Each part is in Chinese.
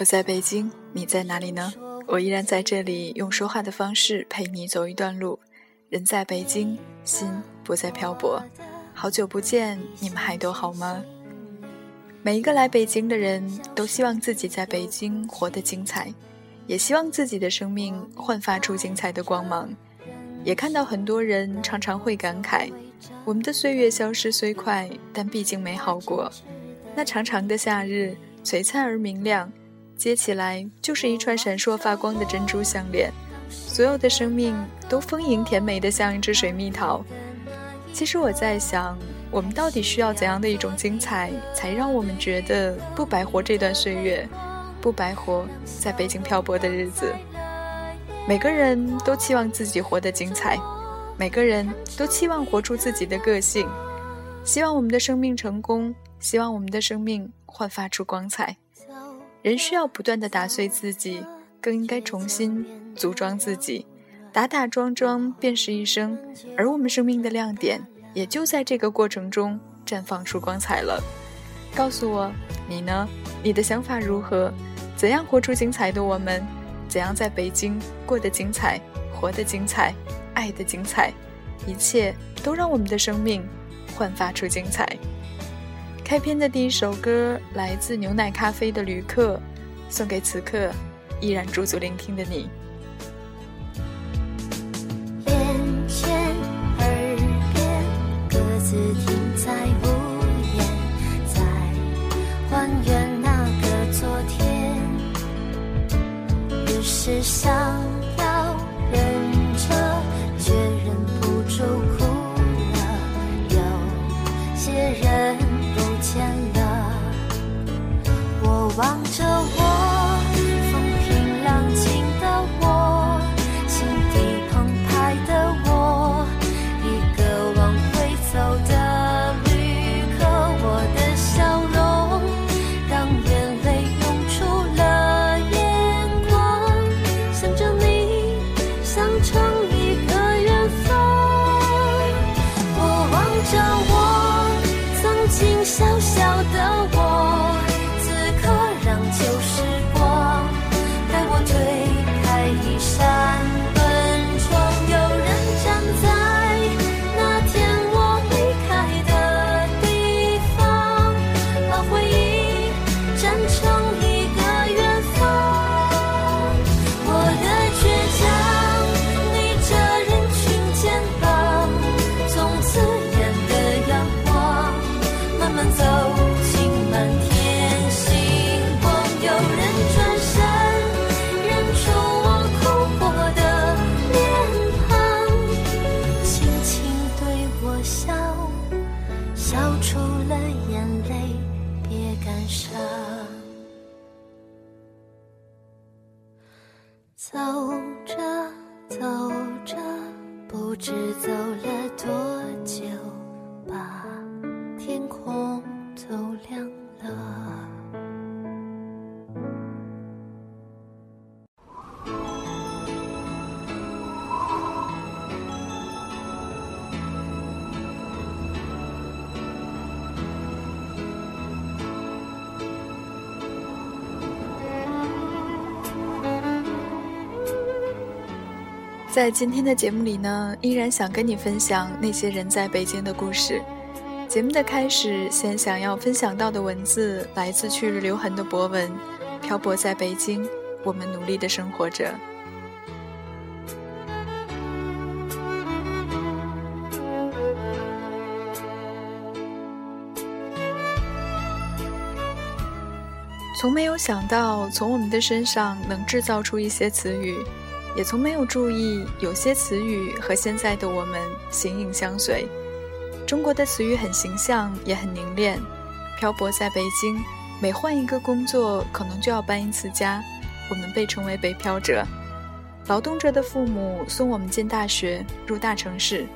我。在北京，你在哪里呢？我依然在这里，用说话的方式陪你走一段路。人在北京，心不再漂泊。好久不见，你们还都好吗？每一个来北京的人都希望自己在北京活得精彩，也希望自己的生命焕发出精彩的光芒。也看到很多人常常会感慨：我们的岁月消失虽快，但毕竟美好过。那长长的夏日，璀璨而明亮。接起来就是一串闪烁发光的珍珠项链，所有的生命都丰盈甜美的像一只水蜜桃。其实我在想，我们到底需要怎样的一种精彩，才让我们觉得不白活这段岁月，不白活在北京漂泊的日子？每个人都期望自己活得精彩，每个人都期望活出自己的个性，希望我们的生命成功，希望我们的生命焕发出光彩。人需要不断的打碎自己，更应该重新组装自己。打打桩桩便是一生，而我们生命的亮点也就在这个过程中绽放出光彩了。告诉我，你呢？你的想法如何？怎样活出精彩的我们？怎样在北京过得精彩、活得精彩、爱的精彩？一切都让我们的生命焕发出精彩。开篇的第一首歌来自牛奶咖啡的旅客，送给此刻依然驻足聆听的你。眼前耳边，各自在今天的节目里呢，依然想跟你分享那些人在北京的故事。节目的开始，先想要分享到的文字来自去日留痕的博文，漂泊在北京，我们努力的生活着。从没有想到从我们的身上能制造出一些词语，也从没有注意有些词语和现在的我们形影相随。中国的词语很形象，也很凝练。漂泊在北京，每换一个工作，可能就要搬一次家。我们被称为北漂者。劳动者的父母送我们进大学，入大城市，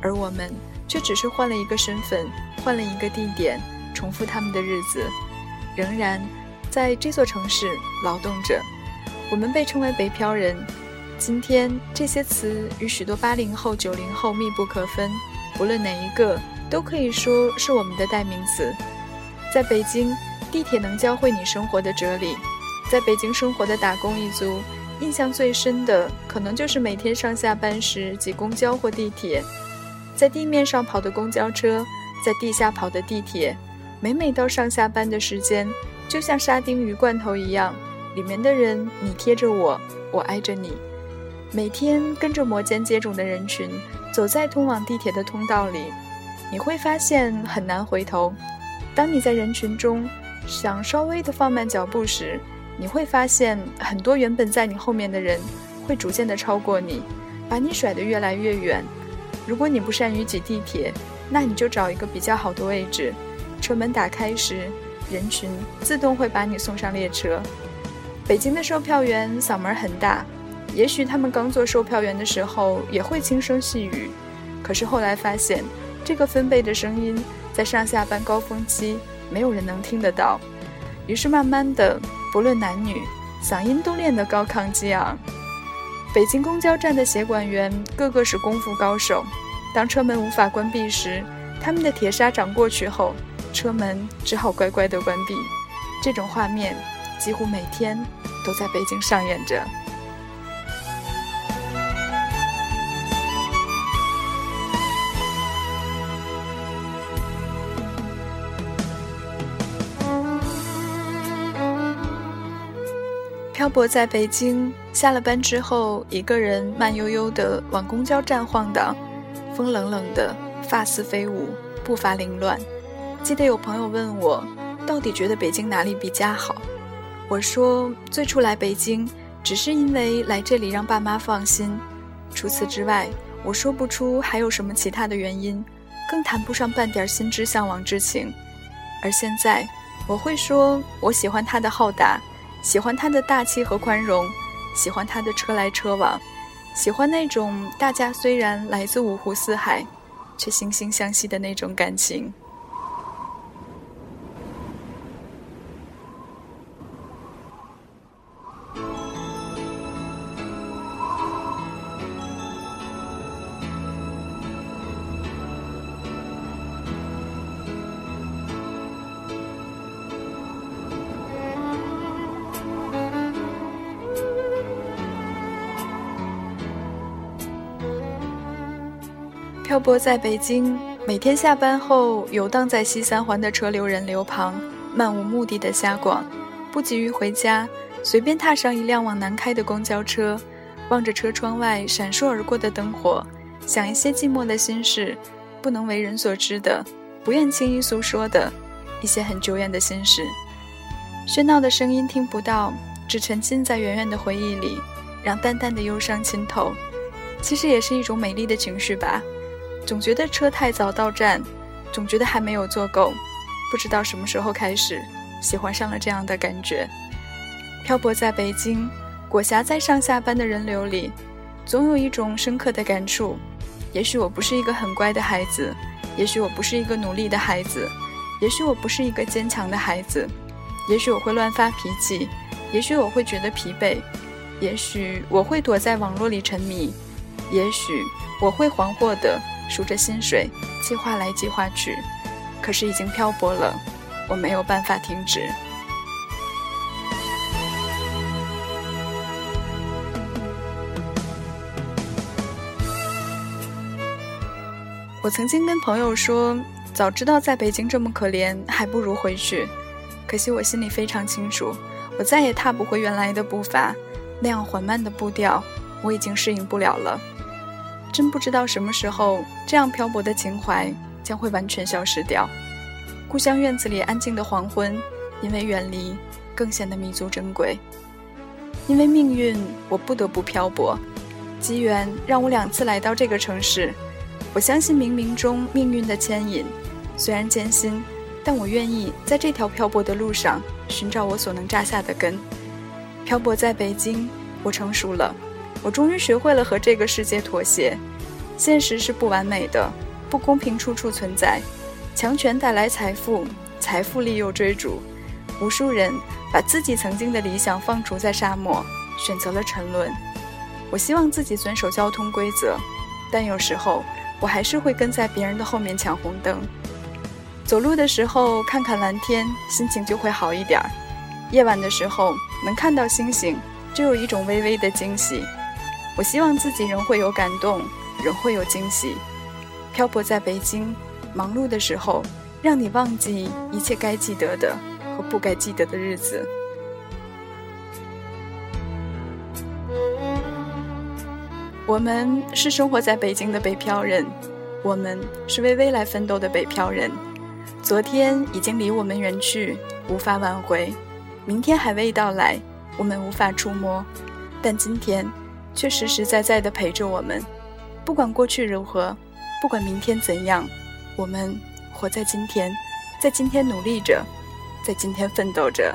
而我们却只是换了一个身份，换了一个地点，重复他们的日子，仍然在这座城市劳动着。我们被称为北漂人。今天这些词与许多八零后、九零后密不可分，不论哪一个，都可以说是我们的代名词。在北京，地铁能教会你生活的哲理。在北京生活的打工一族，印象最深的可能就是每天上下班时挤公交或地铁，在地面上跑的公交车，在地下跑的地铁，每每到上下班的时间，就像沙丁鱼罐头一样，里面的人你贴着我，我挨着你。每天跟着摩肩接踵的人群走在通往地铁的通道里，你会发现很难回头。当你在人群中想稍微的放慢脚步时，你会发现很多原本在你后面的人会逐渐的超过你，把你甩得越来越远。如果你不善于挤地铁，那你就找一个比较好的位置。车门打开时，人群自动会把你送上列车。北京的售票员嗓门很大。也许他们刚做售票员的时候也会轻声细语，可是后来发现，这个分贝的声音在上下班高峰期没有人能听得到。于是慢慢的，不论男女，嗓音都练得高亢激昂。北京公交站的协管员个个是功夫高手，当车门无法关闭时，他们的铁砂掌过去后，车门只好乖乖的关闭。这种画面几乎每天都在北京上演着。漂泊在北京，下了班之后，一个人慢悠悠地往公交站晃荡，风冷冷的，发丝飞舞，步伐凌乱。记得有朋友问我，到底觉得北京哪里比家好？我说，最初来北京，只是因为来这里让爸妈放心，除此之外，我说不出还有什么其他的原因，更谈不上半点心之向往之情。而现在，我会说，我喜欢他的浩大。喜欢他的大气和宽容，喜欢他的车来车往，喜欢那种大家虽然来自五湖四海，却惺惺相惜的那种感情。漂泊在北京，每天下班后游荡在西三环的车流人流旁，漫无目的的瞎逛，不急于回家，随便踏上一辆往南开的公交车，望着车窗外闪烁而过的灯火，想一些寂寞的心事，不能为人所知的，不愿轻易诉说的，一些很久远的心事。喧闹的声音听不到，只沉浸在远远的回忆里，让淡淡的忧伤浸透。其实也是一种美丽的情绪吧。总觉得车太早到站，总觉得还没有坐够，不知道什么时候开始喜欢上了这样的感觉。漂泊在北京，裹挟在上下班的人流里，总有一种深刻的感触。也许我不是一个很乖的孩子，也许我不是一个努力的孩子，也许我不是一个坚强的孩子，也许我会乱发脾气，也许我会觉得疲惫，也许我会躲在网络里沉迷，也许我会惶惑的。数着薪水，计划来计划去，可是已经漂泊了，我没有办法停止。我曾经跟朋友说，早知道在北京这么可怜，还不如回去。可惜我心里非常清楚，我再也踏不回原来的步伐，那样缓慢的步调，我已经适应不了了。真不知道什么时候，这样漂泊的情怀将会完全消失掉。故乡院子里安静的黄昏，因为远离，更显得弥足珍贵。因为命运，我不得不漂泊。机缘让我两次来到这个城市。我相信冥冥中命运的牵引，虽然艰辛，但我愿意在这条漂泊的路上寻找我所能扎下的根。漂泊在北京，我成熟了。我终于学会了和这个世界妥协。现实是不完美的，不公平处处存在。强权带来财富，财富利诱追逐，无数人把自己曾经的理想放逐在沙漠，选择了沉沦。我希望自己遵守交通规则，但有时候我还是会跟在别人的后面抢红灯。走路的时候看看蓝天，心情就会好一点儿。夜晚的时候能看到星星，就有一种微微的惊喜。我希望自己仍会有感动，仍会有惊喜。漂泊在北京，忙碌的时候，让你忘记一切该记得的和不该记得的日子。我们是生活在北京的北漂人，我们是为未来奋斗的北漂人。昨天已经离我们远去，无法挽回；明天还未到来，我们无法触摸。但今天却实实在在的陪着我们。不管过去如何，不管明天怎样，我们活在今天，在今天努力着，在今天奋斗着。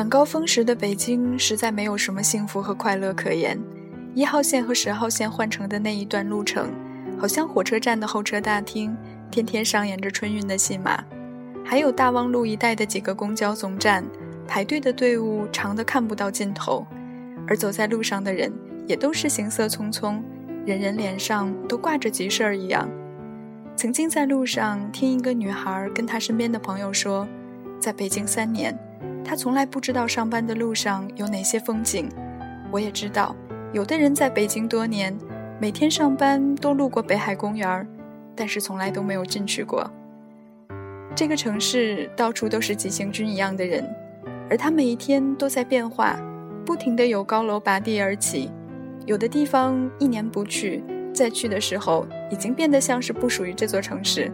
晚高峰时的北京实在没有什么幸福和快乐可言。一号线和十号线换乘的那一段路程，好像火车站的候车大厅，天天上演着春运的戏码。还有大望路一带的几个公交总站，排队的队伍长得看不到尽头，而走在路上的人也都是行色匆匆，人人脸上都挂着急事儿一样。曾经在路上听一个女孩跟她身边的朋友说，在北京三年，他从来不知道上班的路上有哪些风景。我也知道。有的人在北京多年，每天上班都路过北海公园但是从来都没有进去过。这个城市到处都是急行军一样的人，而他每一天都在变化，不停的有高楼拔地而起。有的地方一年不去，再去的时候已经变得像是不属于这座城市。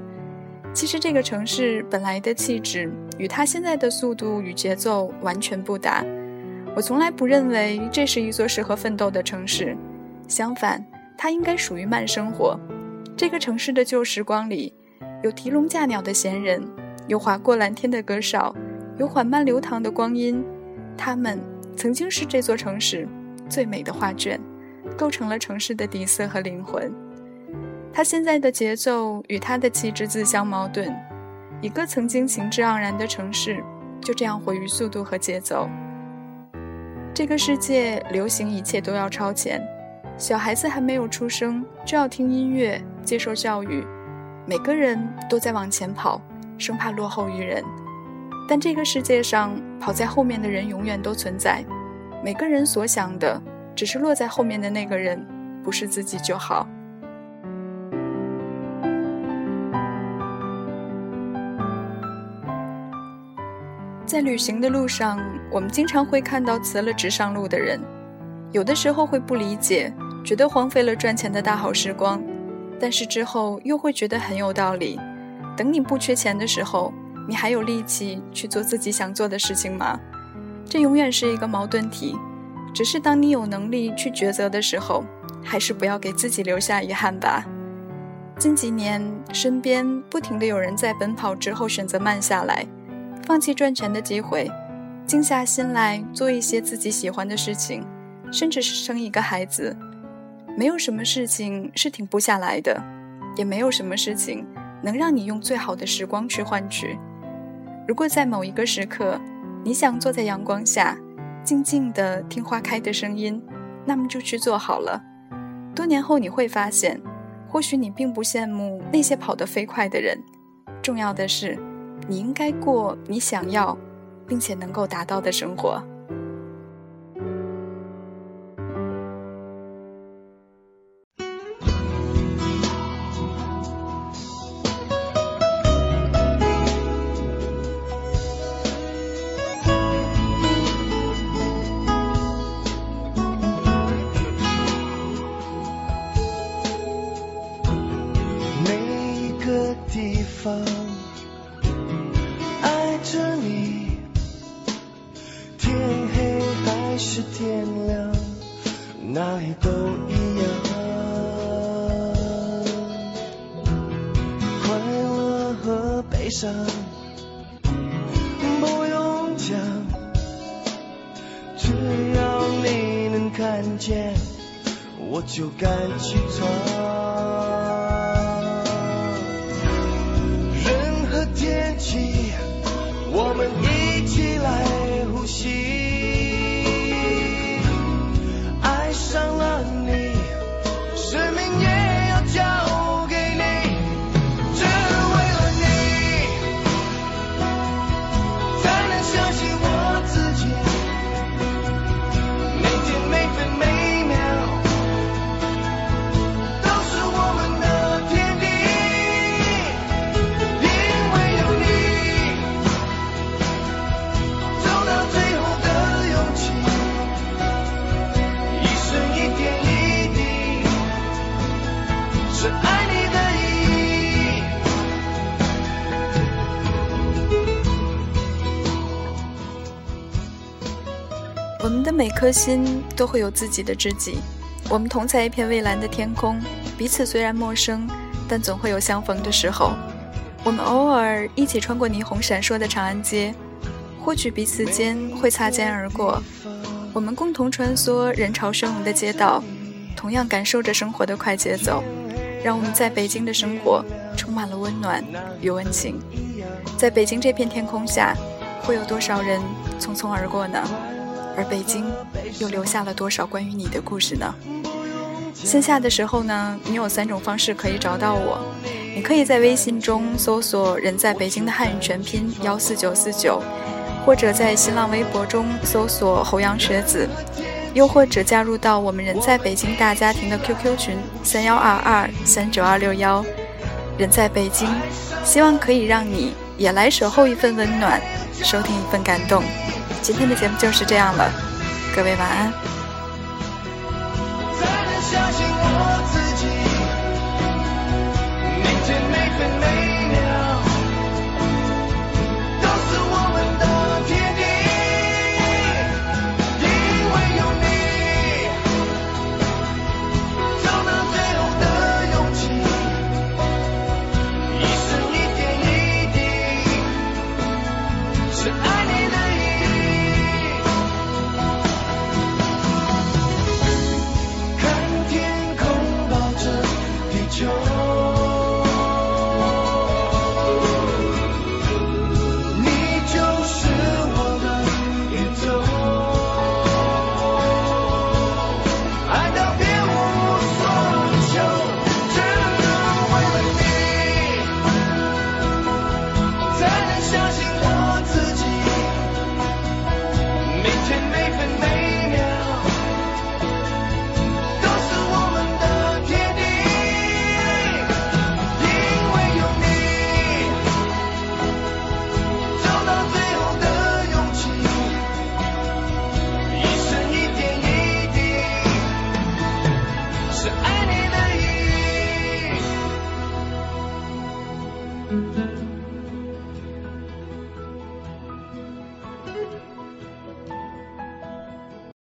其实这个城市本来的气质与它现在的速度与节奏完全不搭。我从来不认为这是一座适合奋斗的城市，相反，它应该属于慢生活。这个城市的旧时光里，有提笼架鸟的闲人，有划过蓝天的歌哨，有缓慢流淌的光阴。它们曾经是这座城市最美的画卷，构成了城市的底色和灵魂。他现在的节奏与他的气质自相矛盾。一个曾经情致盎然的城市，就这样毁于速度和节奏。这个世界流行一切都要超前，小孩子还没有出生就要听音乐、接受教育，每个人都在往前跑，生怕落后于人。但这个世界上跑在后面的人永远都存在，每个人所想的只是落在后面的那个人不是自己就好。在旅行的路上，我们经常会看到辞了职上路的人，有的时候会不理解，觉得荒废了赚钱的大好时光，但是之后又会觉得很有道理。等你不缺钱的时候，你还有力气去做自己想做的事情吗？这永远是一个矛盾体。只是当你有能力去抉择的时候，还是不要给自己留下遗憾吧。近几年，身边不停的有人在奔跑之后选择慢下来。放弃赚钱的机会，静下心来做一些自己喜欢的事情，甚至是生一个孩子。没有什么事情是停不下来的，也没有什么事情能让你用最好的时光去换取。如果在某一个时刻，你想坐在阳光下，静静地听花开的声音，那么就去做好了。多年后你会发现，或许你并不羡慕那些跑得飞快的人，重要的是。你应该过你想要，并且能够达到的生活。悲伤不用讲，只要你能看见，我就敢去闯。颗心都会有自己的知己，我们同在一片蔚蓝的天空，彼此虽然陌生，但总会有相逢的时候。我们偶尔一起穿过霓虹闪烁的长安街，或许彼此间会擦肩而过，我们共同穿梭人潮汹涌的街道，同样感受着生活的快节奏，让我们在北京的生活充满了温暖与温情。在北京这片天空下，会有多少人匆匆而过呢？而北京又留下了多少关于你的故事呢？线下的时候呢，你有三种方式可以找到我。你可以在微信中搜索“人在北京”的汉语全拼幺四九四九，或者在新浪微博中搜索“侯阳学子”，又或者加入到我们“人在北京”大家庭的 QQ 群三幺二二三九二六幺。人在北京，希望可以让你也来守候一份温暖，收听一份感动。今天的节目就是这样了，各位晚安。